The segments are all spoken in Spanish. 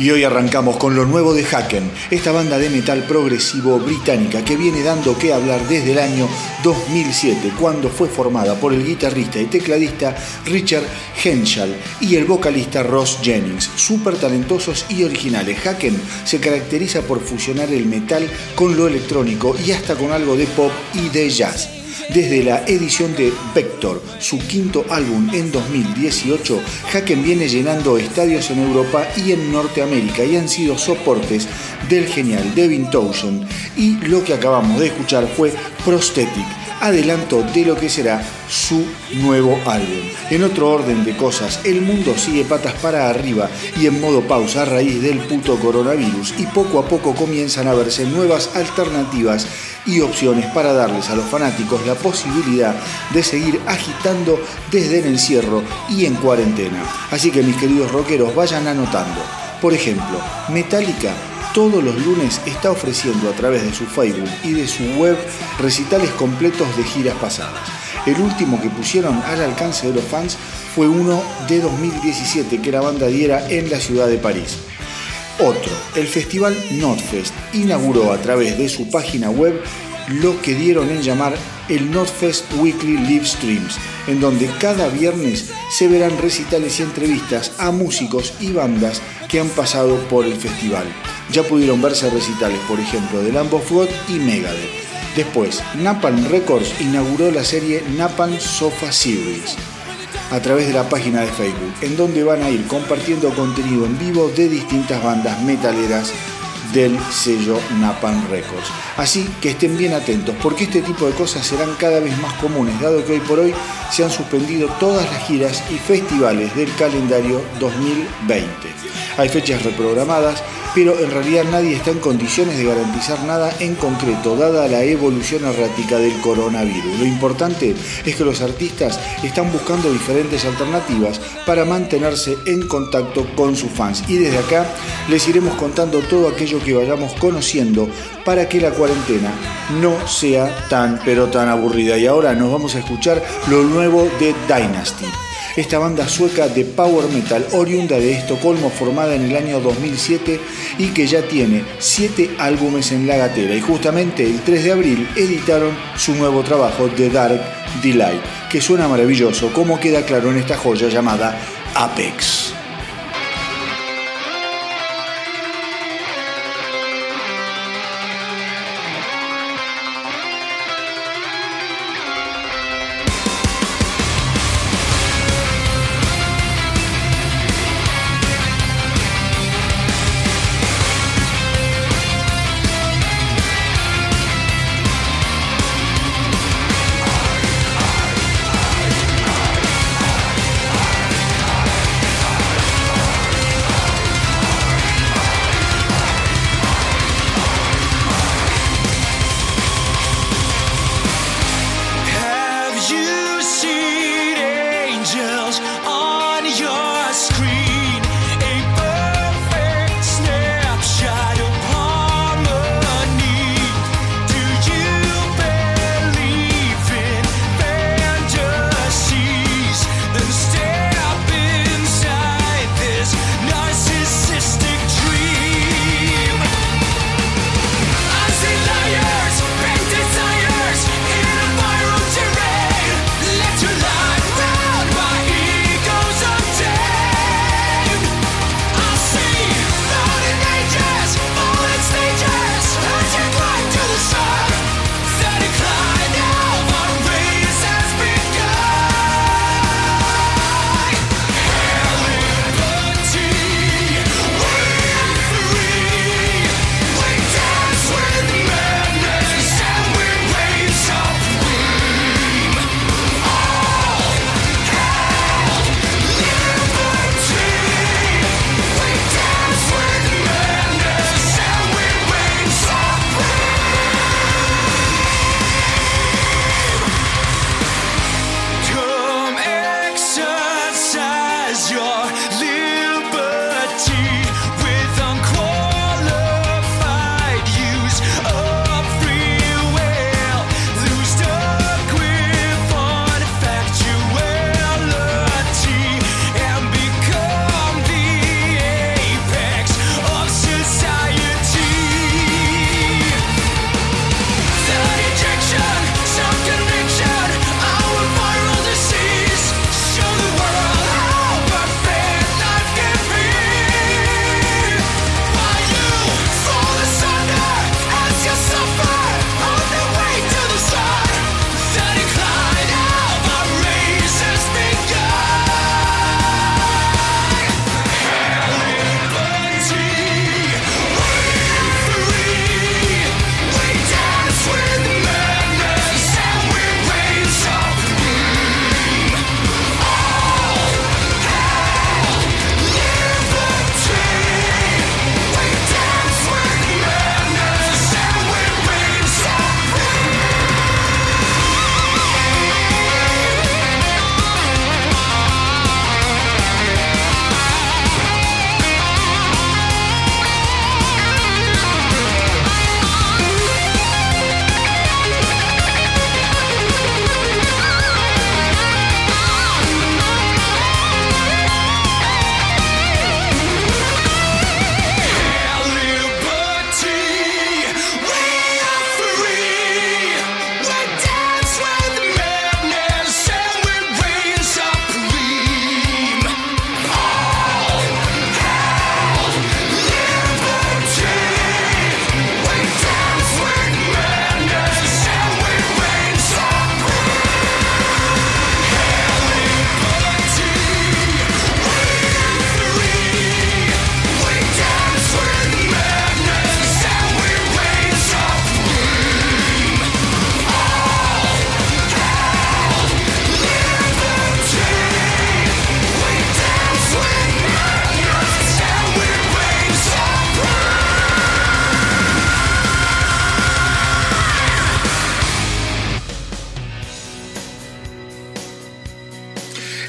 Y hoy arrancamos con lo nuevo de Haken, esta banda de metal progresivo británica que viene dando que hablar desde el año 2007, cuando fue formada por el guitarrista y tecladista Richard Henschel y el vocalista Ross Jennings, súper talentosos y originales. Haken se caracteriza por fusionar el metal con lo electrónico y hasta con algo de pop y de jazz. Desde la edición de Vector, su quinto álbum en 2018, Haken viene llenando estadios en Europa y en Norteamérica y han sido soportes del genial Devin Townsend. Y lo que acabamos de escuchar fue Prosthetic, adelanto de lo que será su nuevo álbum. En otro orden de cosas, el mundo sigue patas para arriba y en modo pausa a raíz del puto coronavirus y poco a poco comienzan a verse nuevas alternativas y opciones para darles a los fanáticos la posibilidad de seguir agitando desde el encierro y en cuarentena. Así que mis queridos rockeros vayan anotando. Por ejemplo, Metallica todos los lunes está ofreciendo a través de su Facebook y de su web recitales completos de giras pasadas. El último que pusieron al alcance de los fans fue uno de 2017 que la banda diera en la ciudad de París. Otro, el festival Notfest inauguró a través de su página web lo que dieron en llamar el Notfest Weekly Live Streams, en donde cada viernes se verán recitales y entrevistas a músicos y bandas que han pasado por el festival. Ya pudieron verse recitales, por ejemplo, de Lamb of God y Megadeth. Después, Napalm Records inauguró la serie Napalm Sofa Series a través de la página de Facebook, en donde van a ir compartiendo contenido en vivo de distintas bandas metaleras del sello Napalm Records. Así que estén bien atentos porque este tipo de cosas serán cada vez más comunes, dado que hoy por hoy se han suspendido todas las giras y festivales del calendario 2020. Hay fechas reprogramadas, pero en realidad nadie está en condiciones de garantizar nada en concreto, dada la evolución errática del coronavirus. Lo importante es que los artistas están buscando diferentes alternativas para mantenerse en contacto con sus fans. Y desde acá les iremos contando todo aquello que vayamos conociendo para que la cuarentena no sea tan pero tan aburrida. Y ahora nos vamos a escuchar lo nuevo de Dynasty esta banda sueca de power metal oriunda de Estocolmo formada en el año 2007 y que ya tiene 7 álbumes en la gatera y justamente el 3 de abril editaron su nuevo trabajo The Dark Delight, que suena maravilloso como queda claro en esta joya llamada Apex.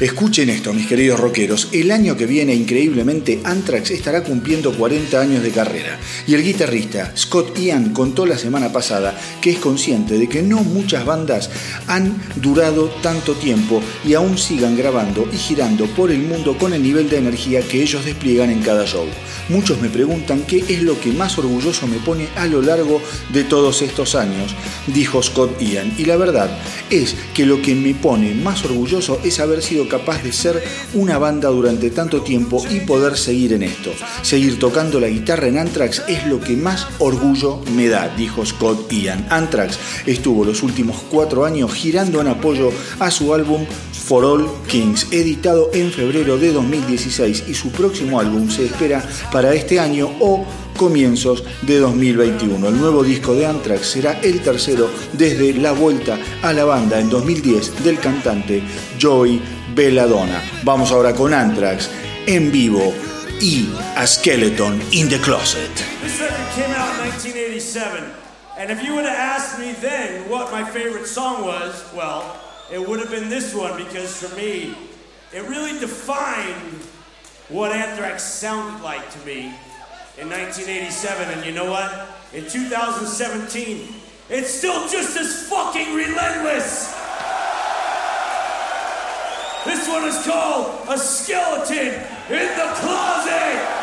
Escuchen esto, mis queridos rockeros. El año que viene, increíblemente, Anthrax estará cumpliendo 40 años de carrera. Y el guitarrista Scott Ian contó la semana pasada que es consciente de que no muchas bandas han durado tanto tiempo y aún sigan grabando y girando por el mundo con el nivel de energía que ellos despliegan en cada show. Muchos me preguntan qué es lo que más orgulloso me pone a lo largo de todos estos años, dijo Scott Ian. Y la verdad es que lo que me pone más orgulloso es haber sido capaz de ser una banda durante tanto tiempo y poder seguir en esto. Seguir tocando la guitarra en Anthrax es lo que más orgullo me da, dijo Scott Ian. Anthrax estuvo los últimos cuatro años girando en apoyo a su álbum For All Kings, editado en febrero de 2016 y su próximo álbum se espera para este año o comienzos de 2021. El nuevo disco de Anthrax será el tercero desde la vuelta a la banda en 2010 del cantante Joey Belladonna. Vamos ahora con Anthrax en vivo y A Skeleton in the Closet. This record came out in 1987, and if you would have asked me then what my favorite song was, well, it would have been this one because for me, it really defined what Anthrax sounded like to me in 1987. And you know what? In 2017, it's still just as fucking relentless. This one is called A Skeleton in the Closet.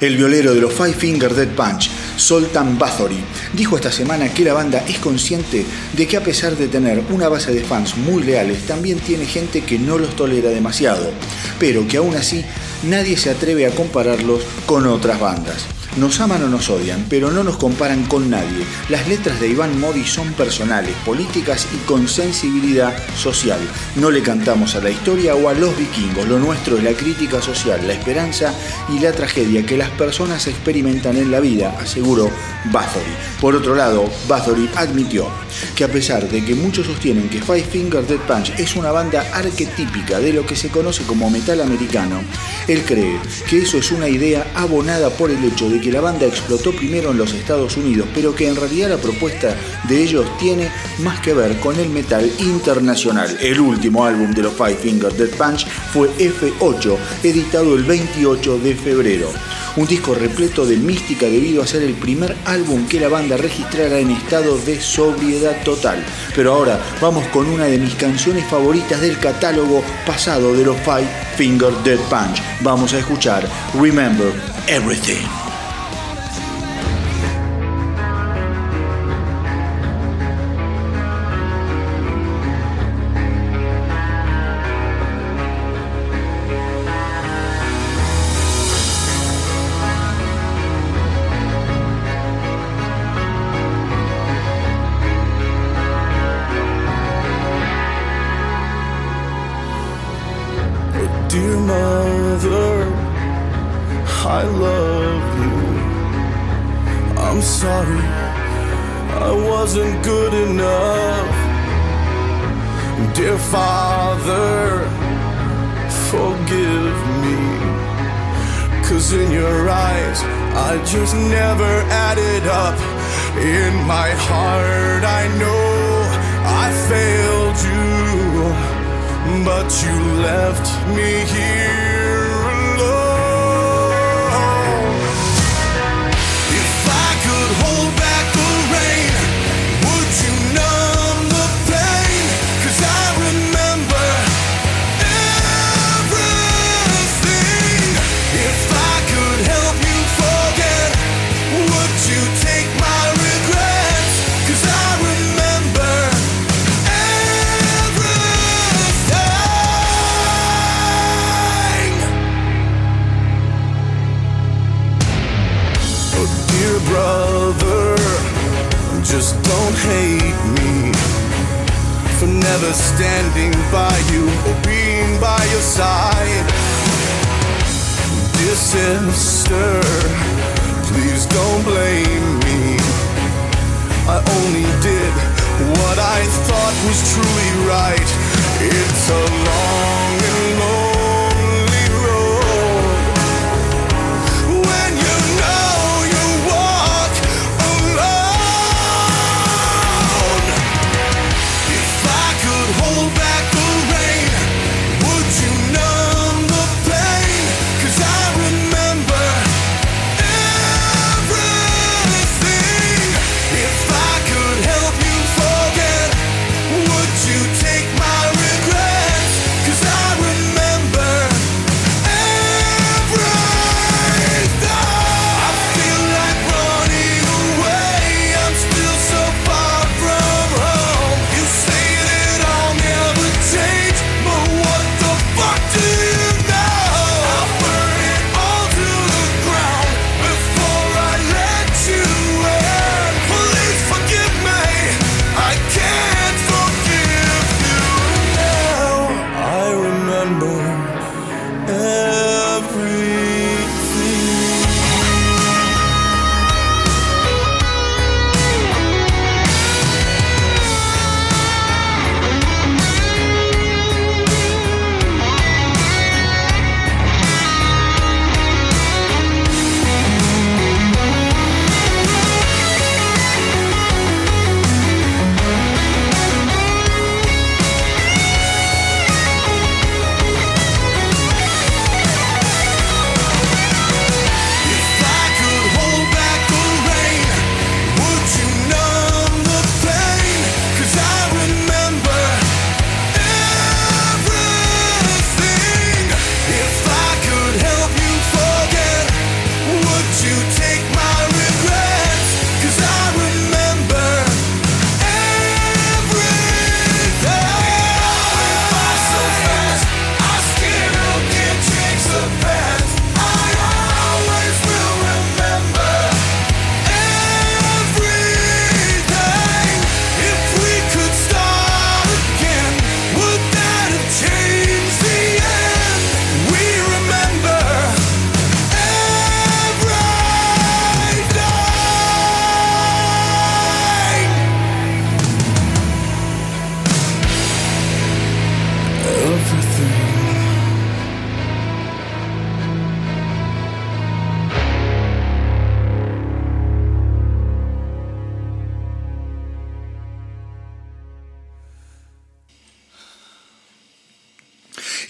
El violero de los Five Finger Dead Punch, Soltan Bathory, dijo esta semana que la banda es consciente de que a pesar de tener una base de fans muy leales, también tiene gente que no los tolera demasiado, pero que aún así nadie se atreve a compararlos con otras bandas. Nos aman o nos odian, pero no nos comparan con nadie. Las letras de Iván Modi son personales, políticas y con sensibilidad social. No le cantamos a la historia o a los vikingos, lo nuestro es la crítica social, la esperanza y la tragedia que las personas experimentan en la vida, aseguró Bathory. Por otro lado, Bathory admitió que a pesar de que muchos sostienen que Five Finger Dead Punch es una banda arquetípica de lo que se conoce como metal americano, él cree que eso es una idea abonada por el hecho de que la banda explotó primero en los Estados Unidos, pero que en realidad la propuesta de ellos tiene más que ver con el metal internacional. El último álbum de los Five Finger Dead Punch fue F8, editado el 28 de febrero. Un disco repleto de mística debido a ser el primer álbum que la banda registrara en estado de sobriedad total. Pero ahora vamos con una de mis canciones favoritas del catálogo pasado de los Five Finger Dead Punch. Vamos a escuchar Remember Everything.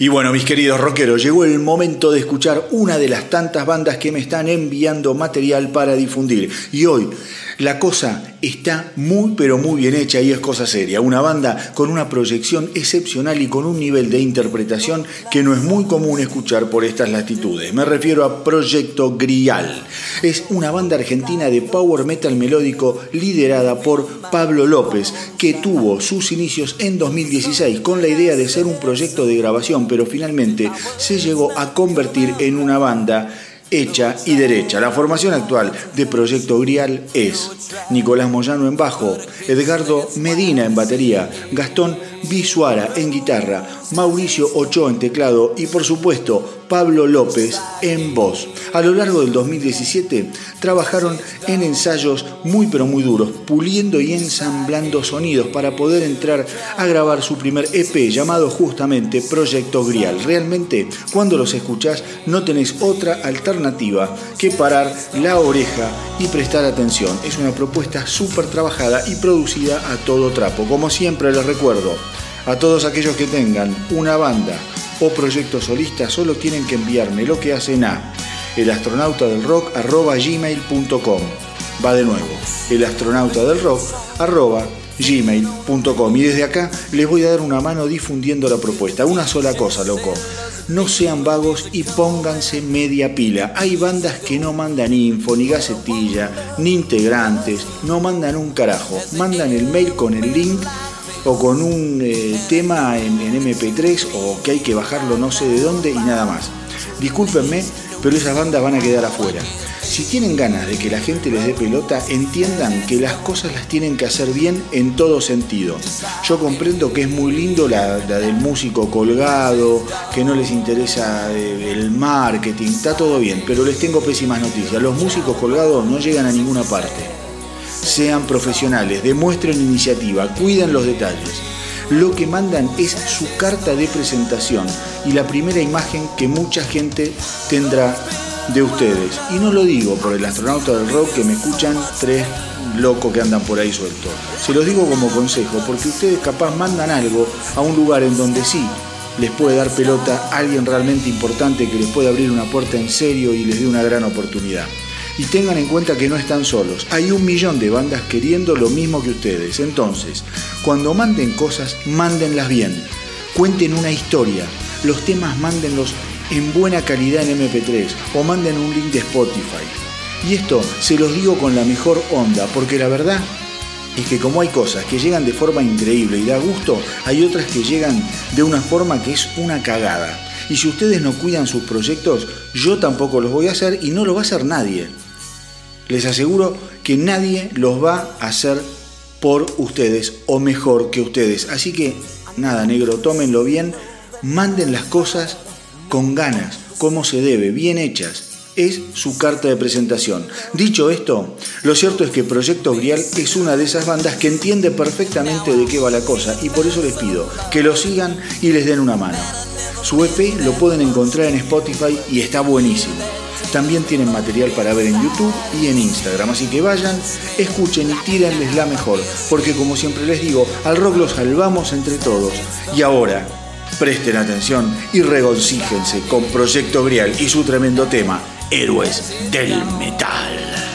Y bueno, mis queridos rockeros, llegó el momento de escuchar una de las tantas bandas que me están enviando material para difundir. Y hoy la cosa está muy pero muy bien hecha y es cosa seria. Una banda con una proyección excepcional y con un nivel de interpretación que no es muy común escuchar por estas latitudes. Me refiero a Proyecto Grial. Es una banda argentina de power metal melódico liderada por Pablo López, que tuvo sus inicios en 2016 con la idea de ser un proyecto de grabación, pero finalmente se llegó a convertir en una banda hecha y derecha. La formación actual de Proyecto Grial es Nicolás Moyano en bajo, Edgardo Medina en batería, Gastón Bisuara en guitarra, Mauricio Ochoa en teclado y por supuesto Pablo López en voz. A lo largo del 2017 trabajaron en ensayos muy pero muy duros, puliendo y ensamblando sonidos para poder entrar a grabar su primer EP llamado justamente Proyecto Grial. Realmente cuando los escuchás no tenés otra alternativa que parar la oreja y prestar atención. Es una propuesta súper trabajada y producida a todo trapo. Como siempre les recuerdo, a todos aquellos que tengan una banda o proyecto solista, solo tienen que enviarme lo que hacen a elastronautadelrock.gmail.com Va de nuevo, elastronautadelrock.gmail.com Y desde acá les voy a dar una mano difundiendo la propuesta. Una sola cosa, loco. No sean vagos y pónganse media pila. Hay bandas que no mandan info, ni gacetilla, ni integrantes, no mandan un carajo. Mandan el mail con el link o con un eh, tema en, MP3 o que hay que bajarlo no sé de dónde y nada más. Discúlpenme, pero esas bandas van a quedar afuera. Si tienen ganas de que la gente les dé pelota, entiendan que las cosas las tienen que hacer bien en todo sentido. Yo comprendo que es muy lindo la, del músico colgado, que no les interesa eh, el marketing, está todo bien, pero les tengo pésimas noticias. Los músicos colgados no llegan a ninguna parte sean profesionales, demuestren iniciativa, cuiden los detalles. Lo que mandan es su carta de presentación y la primera imagen que mucha gente tendrá de ustedes. Y no lo digo por el astronauta del rock que me escuchan tres locos que andan por ahí sueltos. Se los digo como consejo, porque ustedes capaz mandan algo a un lugar en donde sí les puede dar pelota a alguien realmente importante que les puede abrir una puerta en serio y les dé una gran oportunidad. Y tengan en cuenta que no están solos. Hay un millón de bandas queriendo lo mismo que ustedes. Entonces, cuando manden cosas, mándenlas bien. Cuenten una historia. Los temas mándenlos en buena calidad en MP3 o manden un link de Spotify. Y esto se los digo con la mejor onda, porque la verdad es que como hay cosas que llegan de forma increíble y da gusto, hay otras que llegan de una forma que es una cagada. Y si ustedes no cuidan sus proyectos, yo tampoco los voy a hacer y no lo va a hacer nadie. Les aseguro que nadie los va a hacer por ustedes o mejor que ustedes. Así que nada, negro, tómenlo bien, manden las cosas con ganas, como se debe, bien hechas. Es su carta de presentación. Dicho esto, lo cierto es que Proyecto Grial es una de esas bandas que entiende perfectamente de qué va la cosa y por eso les pido que lo sigan y les den una mano. Su EP lo pueden encontrar en Spotify y está buenísimo. También tienen material para ver en YouTube y en Instagram, así que vayan, escuchen y tírenles la mejor, porque como siempre les digo, al rock lo salvamos entre todos. Y ahora, presten atención y regoncíjense con Proyecto Grial y su tremendo tema, Héroes del Metal.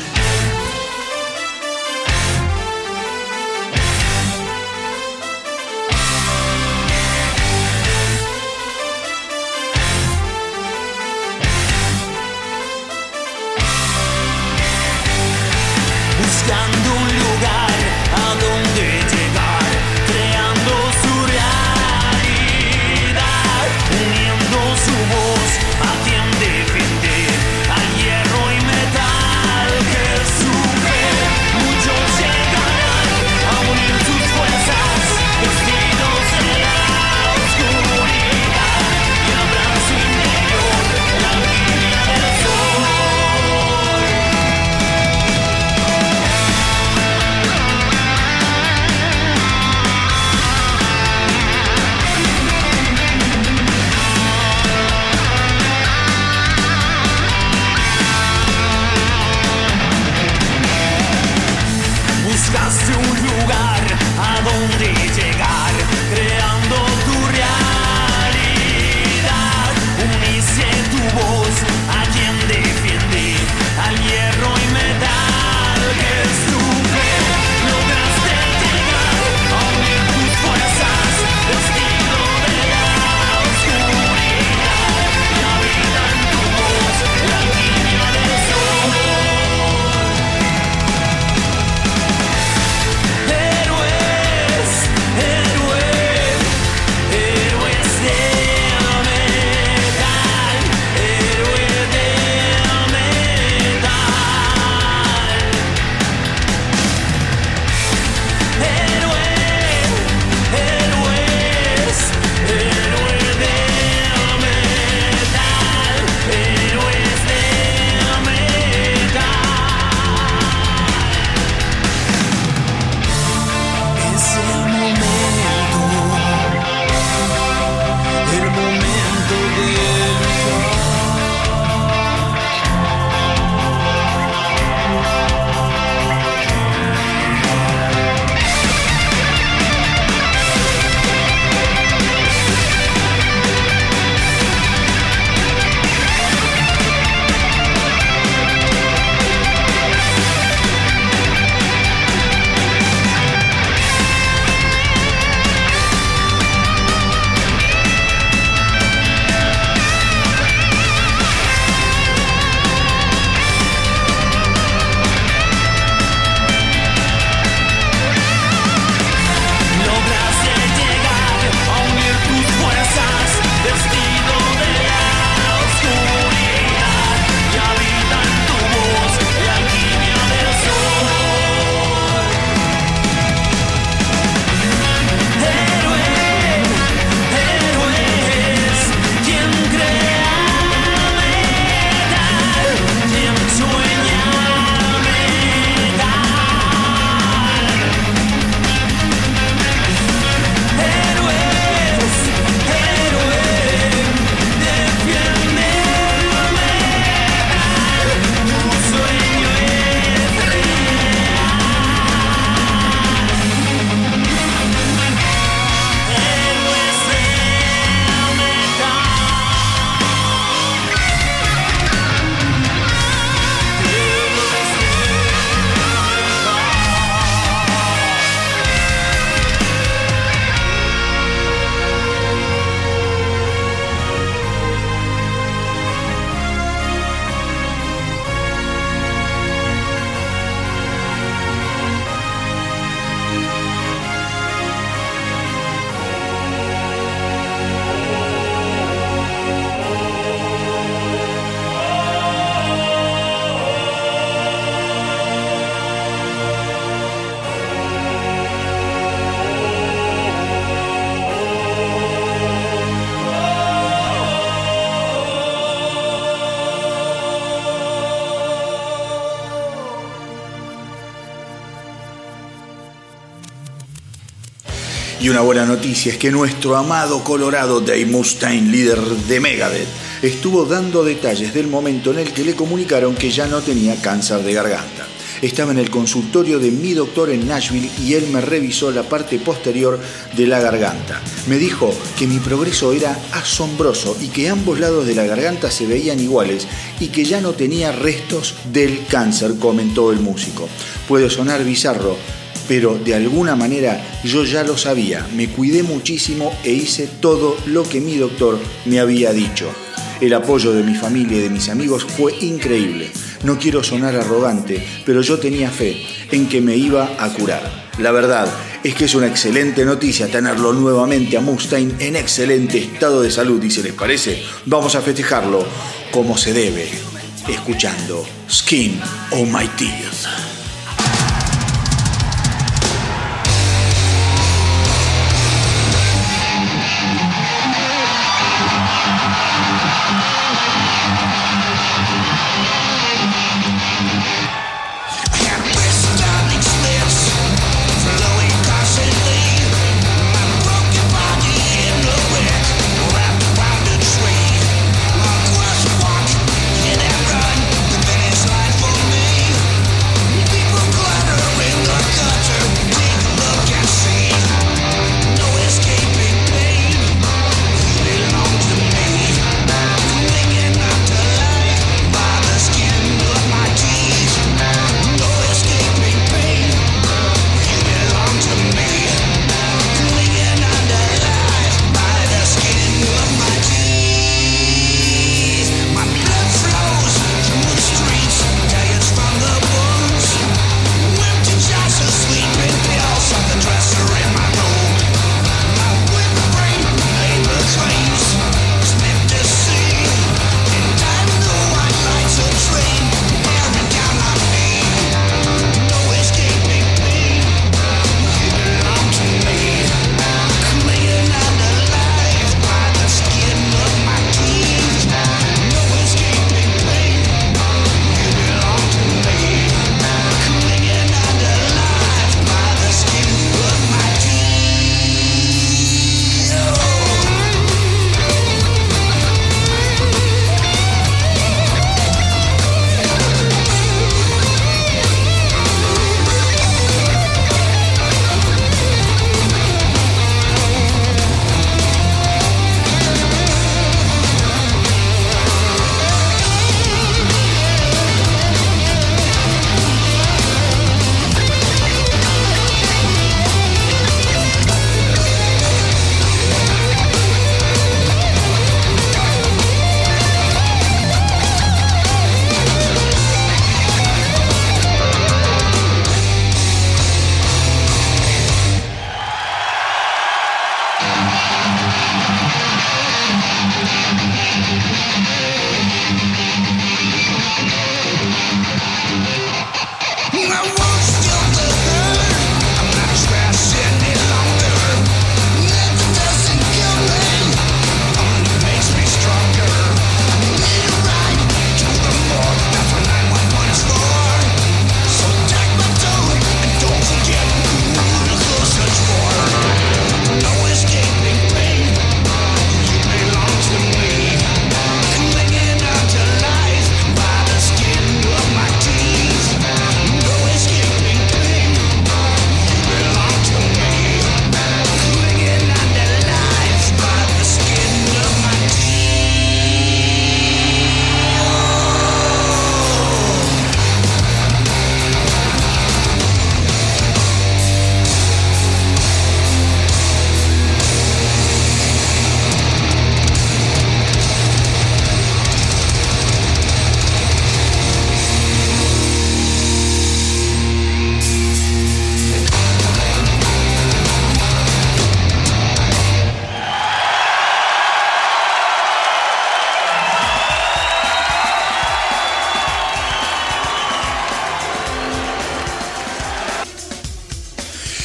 Buena noticia es que nuestro amado Colorado Dave Mustaine, líder de Megadeth, estuvo dando detalles del momento en el que le comunicaron que ya no tenía cáncer de garganta. Estaba en el consultorio de mi doctor en Nashville y él me revisó la parte posterior de la garganta. Me dijo que mi progreso era asombroso y que ambos lados de la garganta se veían iguales y que ya no tenía restos del cáncer, comentó el músico. Puede sonar bizarro, pero de alguna manera yo ya lo sabía, me cuidé muchísimo e hice todo lo que mi doctor me había dicho. El apoyo de mi familia y de mis amigos fue increíble. No quiero sonar arrogante, pero yo tenía fe en que me iba a curar. La verdad es que es una excelente noticia tenerlo nuevamente a Mustaine en excelente estado de salud y si les parece, vamos a festejarlo como se debe, escuchando Skin on My Teeth.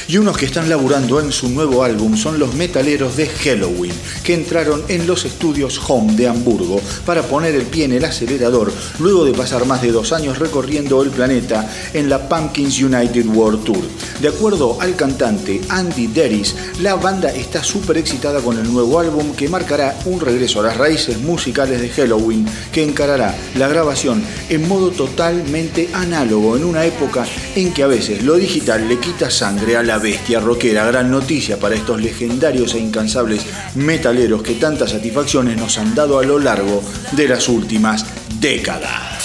Y unos que están laburando en su nuevo álbum son los metaleros de Halloween, que entraron en los estudios Home de Hamburgo para poner el pie en el acelerador luego de pasar más de dos años recorriendo el planeta en la Pumpkins United World Tour. De acuerdo al cantante Andy Deris, la banda está súper excitada con el nuevo álbum que marcará un regreso a las raíces musicales de Halloween, que encarará la grabación en modo totalmente análogo en una época en que a veces lo digital le quita sangre a la bestia rockera. Gran noticia para estos legendarios e incansables metaleros que tantas satisfacciones nos han dado a lo largo de las últimas décadas.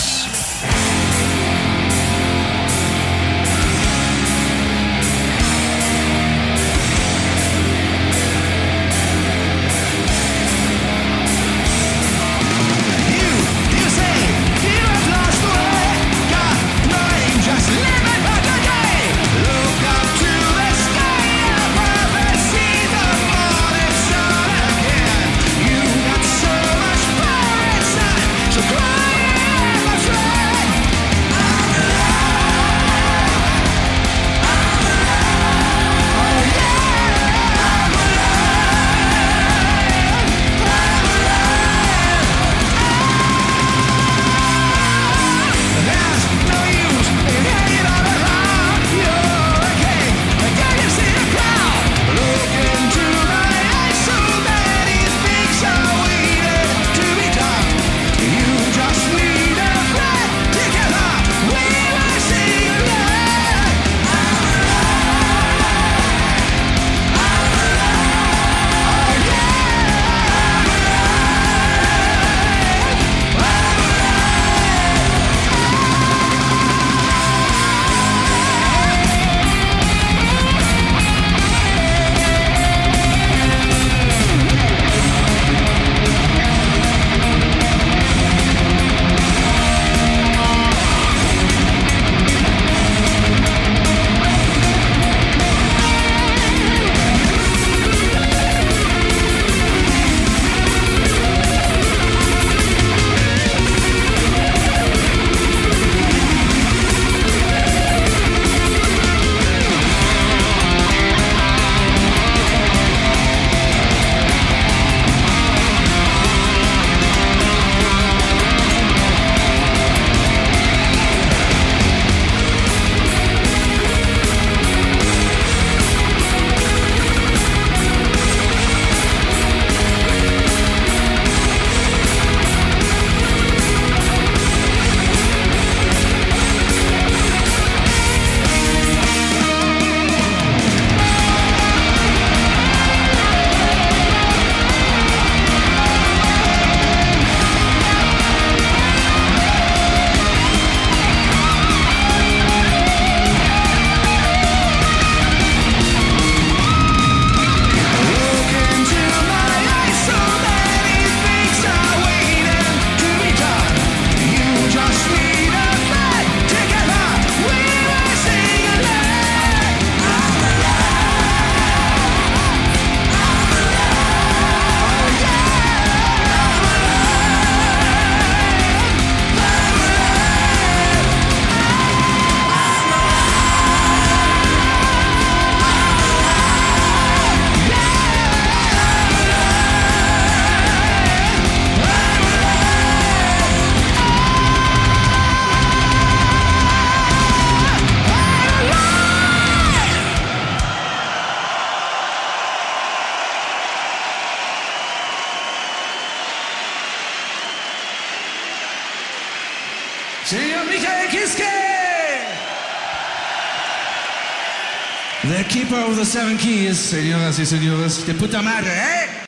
Señoras y señores, de puta madre, ¿eh?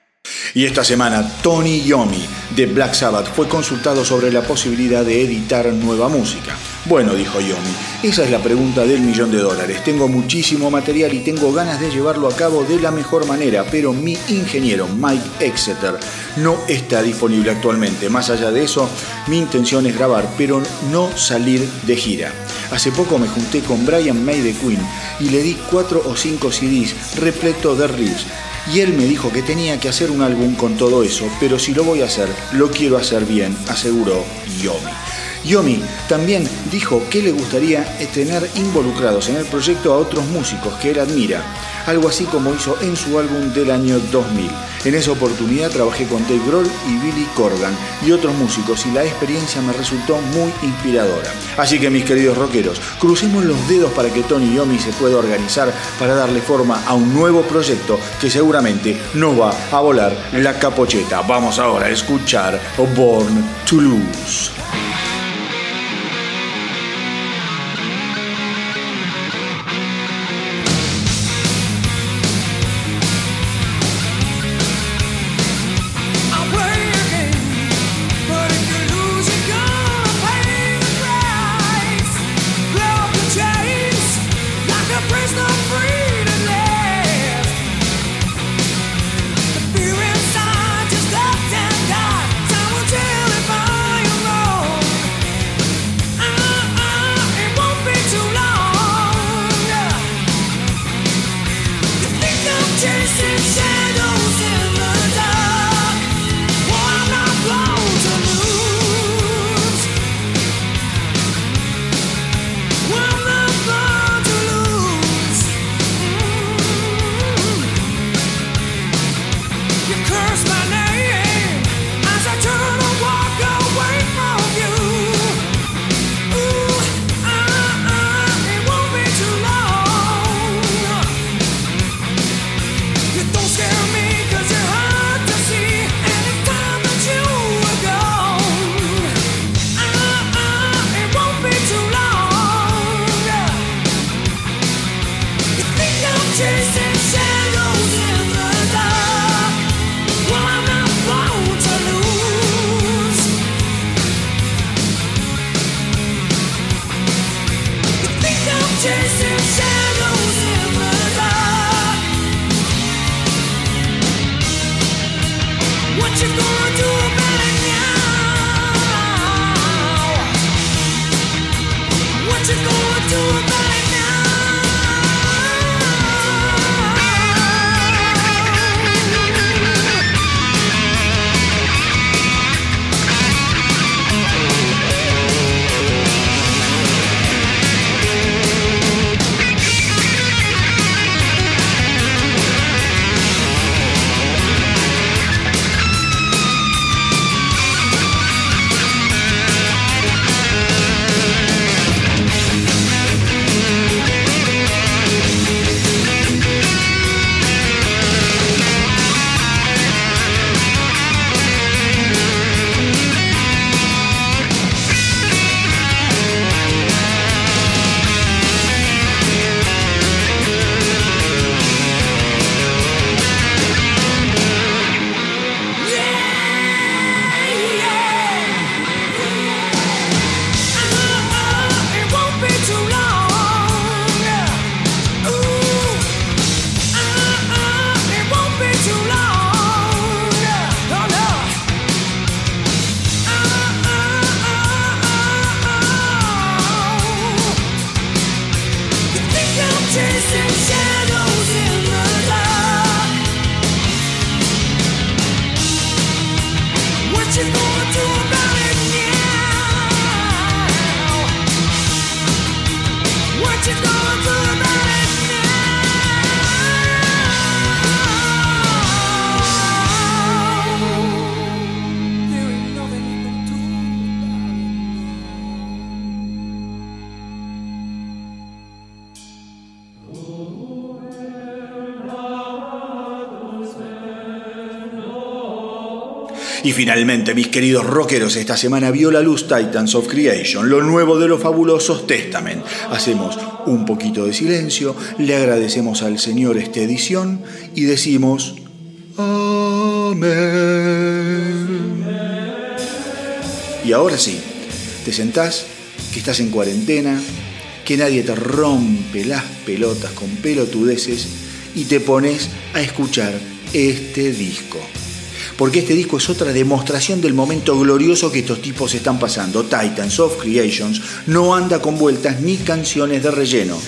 Y esta semana, Tony Yomi de Black Sabbath fue consultado sobre la posibilidad de editar nueva música. Bueno, dijo Yomi, esa es la pregunta del millón de dólares. Tengo muchísimo material y tengo ganas de llevarlo a cabo de la mejor manera, pero mi ingeniero Mike Exeter no está disponible actualmente. Más allá de eso, mi intención es grabar, pero no salir de gira. Hace poco me junté con Brian May de Queen y le di cuatro o cinco CDs repleto de riffs. Y él me dijo que tenía que hacer un álbum con todo eso, pero si lo voy a hacer, lo quiero hacer bien, aseguró Yomi. Yomi también dijo que le gustaría tener involucrados en el proyecto a otros músicos que él admira, algo así como hizo en su álbum del año 2000. En esa oportunidad trabajé con Dave Grohl y Billy Corgan y otros músicos y la experiencia me resultó muy inspiradora. Así que mis queridos rockeros, crucemos los dedos para que Tony Yomi se pueda organizar para darle forma a un nuevo proyecto que seguramente no va a volar la capocheta. Vamos ahora a escuchar Born to Lose. Y finalmente, mis queridos rockeros, esta semana vio la luz Titans of Creation, lo nuevo de los fabulosos Testament. Hacemos un poquito de silencio, le agradecemos al Señor esta edición y decimos Amén. Y ahora sí, te sentás, que estás en cuarentena, que nadie te rompe las pelotas con pelotudeces y te pones a escuchar este disco porque este disco es otra demostración del momento glorioso que estos tipos están pasando. Titans of Creations no anda con vueltas ni canciones de relleno.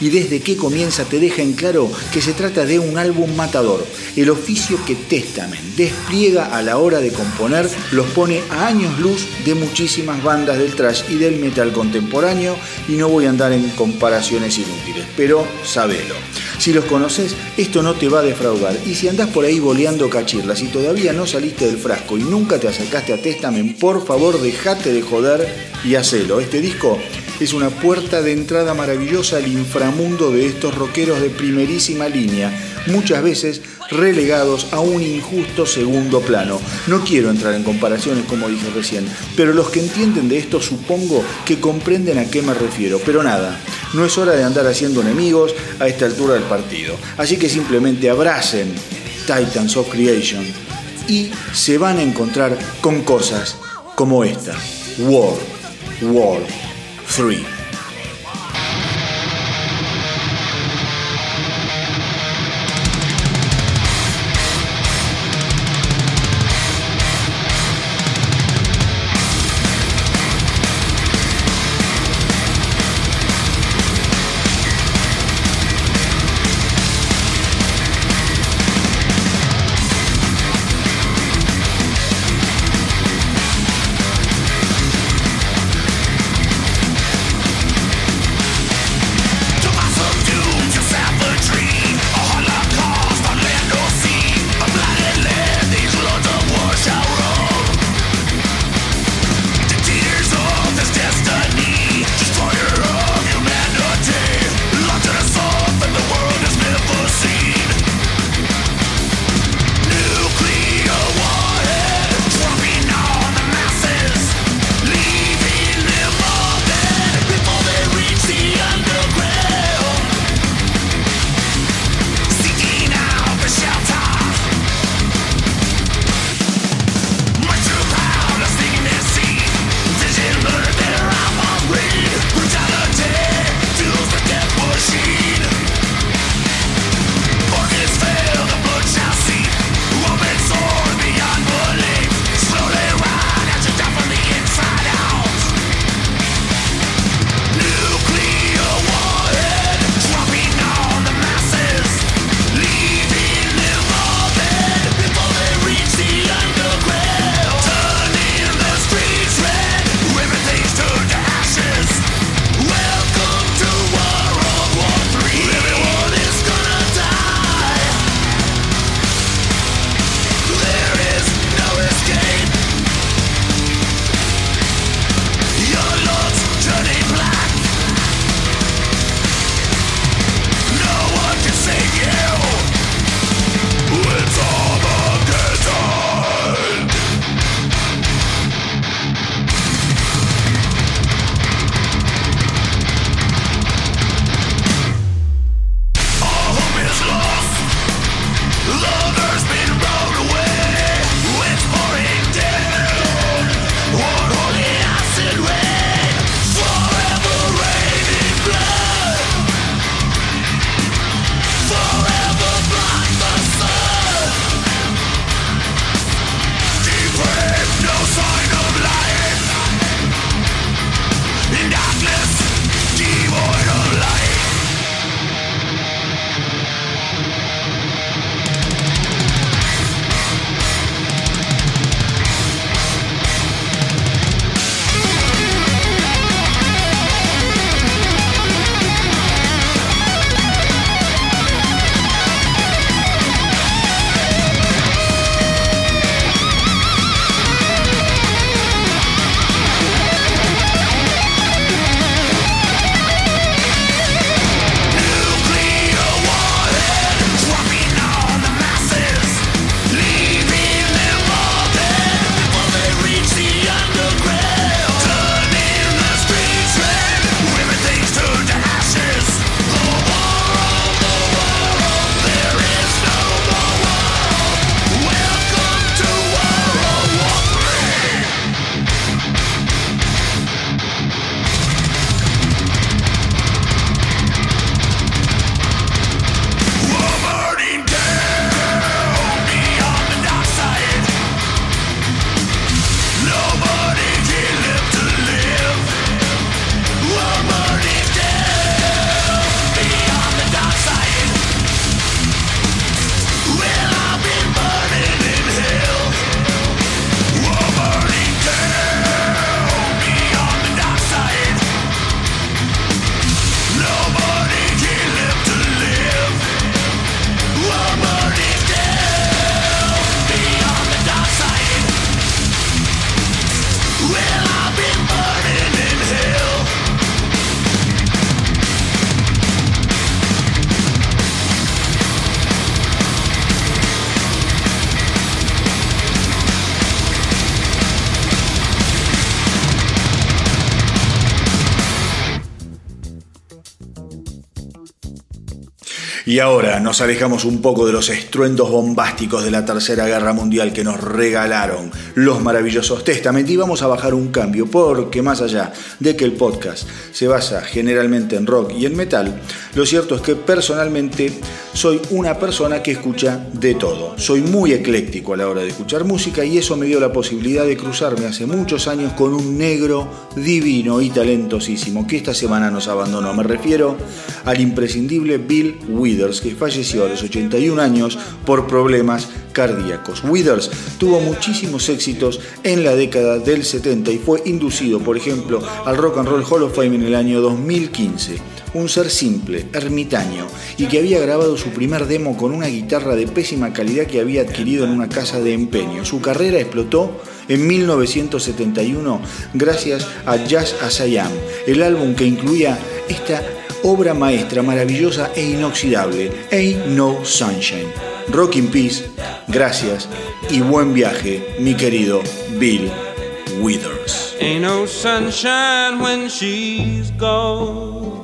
y desde que comienza te deja en claro que se trata de un álbum matador. El oficio que Testament despliega a la hora de componer los pone a años luz de muchísimas bandas del trash y del metal contemporáneo y no voy a andar en comparaciones inútiles, pero sabelo. Si los conoces, esto no te va a defraudar. Y si andás por ahí boleando cachirlas y todavía no saliste del frasco y nunca te acercaste a Testament, por favor dejate de joder y hacelo. Este disco es una puerta de entrada maravillosa al inframundo de estos rockeros de primerísima línea, muchas veces relegados a un injusto segundo plano. No quiero entrar en comparaciones como dije recién, pero los que entienden de esto supongo que comprenden a qué me refiero. Pero nada, no es hora de andar haciendo enemigos a esta altura del partido. Así que simplemente abracen Titans of Creation y se van a encontrar con cosas como esta. War, War three. Y ahora nos alejamos un poco de los estruendos bombásticos de la Tercera Guerra Mundial que nos regalaron los maravillosos Testament y vamos a bajar un cambio porque más allá de que el podcast se basa generalmente en rock y en metal, lo cierto es que personalmente soy una persona que escucha de todo. Soy muy ecléctico a la hora de escuchar música y eso me dio la posibilidad de cruzarme hace muchos años con un negro divino y talentosísimo que esta semana nos abandonó. Me refiero al imprescindible Bill Withers que falleció a los 81 años por problemas cardíacos. Withers tuvo muchísimos éxitos en la década del 70 y fue inducido, por ejemplo, al Rock and Roll Hall of Fame en el año 2015. Un ser simple, ermitaño, y que había grabado su primer demo con una guitarra de pésima calidad que había adquirido en una casa de empeño. Su carrera explotó en 1971 gracias a Jazz As el álbum que incluía esta obra maestra maravillosa e inoxidable, Ain't No Sunshine. Rock in Peace, gracias y buen viaje, mi querido Bill Withers. Ain't no sunshine when she's gone.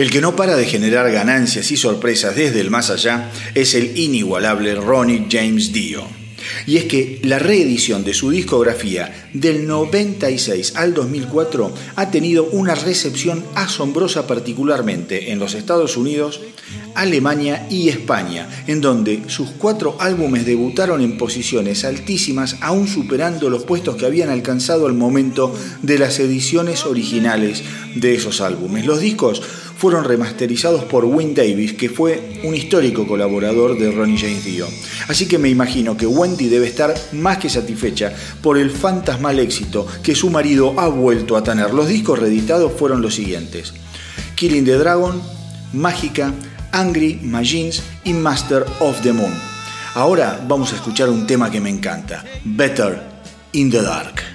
El que no para de generar ganancias y sorpresas desde el más allá es el inigualable Ronnie James Dio. Y es que la reedición de su discografía del 96 al 2004 ha tenido una recepción asombrosa particularmente en los Estados Unidos, Alemania y España, en donde sus cuatro álbumes debutaron en posiciones altísimas, aún superando los puestos que habían alcanzado al momento de las ediciones originales de esos álbumes. Los discos fueron remasterizados por Wayne Davis, que fue un histórico colaborador de Ronnie James Dio. Así que me imagino que Wendy debe estar más que satisfecha por el fantasmal éxito que su marido ha vuelto a tener. Los discos reeditados fueron los siguientes: Killing the Dragon, Mágica, Angry, Magins y Master of the Moon. Ahora vamos a escuchar un tema que me encanta, Better in the Dark.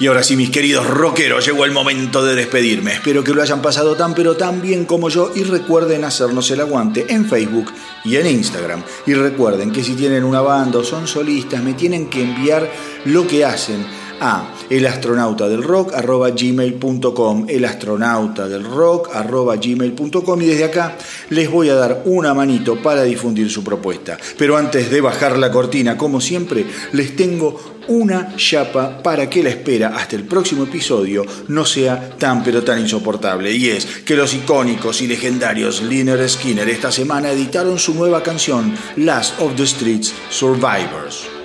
Y ahora sí, mis queridos rockeros, llegó el momento de despedirme. Espero que lo hayan pasado tan pero tan bien como yo y recuerden hacernos el aguante en Facebook y en Instagram. Y recuerden que si tienen una banda o son solistas, me tienen que enviar lo que hacen a elastronautadelrock.gmail.com elastronautadelrock.gmail.com y desde acá les voy a dar una manito para difundir su propuesta. Pero antes de bajar la cortina, como siempre, les tengo una chapa para que la espera hasta el próximo episodio no sea tan pero tan insoportable. Y es que los icónicos y legendarios Liner Skinner esta semana editaron su nueva canción Last of the Streets Survivors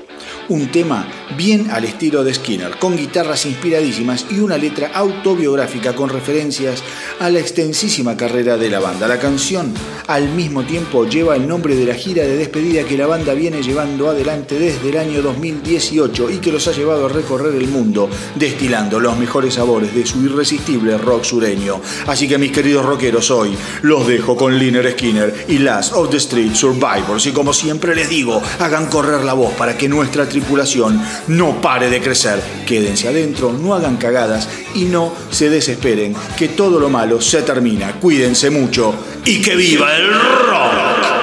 un tema bien al estilo de Skinner, con guitarras inspiradísimas y una letra autobiográfica con referencias a la extensísima carrera de la banda. La canción al mismo tiempo lleva el nombre de la gira de despedida que la banda viene llevando adelante desde el año 2018 y que los ha llevado a recorrer el mundo, destilando los mejores sabores de su irresistible rock sureño. Así que mis queridos rockeros, hoy los dejo con Liner Skinner y Last of the Street Survivors y como siempre les digo, hagan correr la voz para que nuestra tripulación no pare de crecer. Quédense adentro, no hagan cagadas y no se desesperen, que todo lo malo se termina. Cuídense mucho y que viva el rock.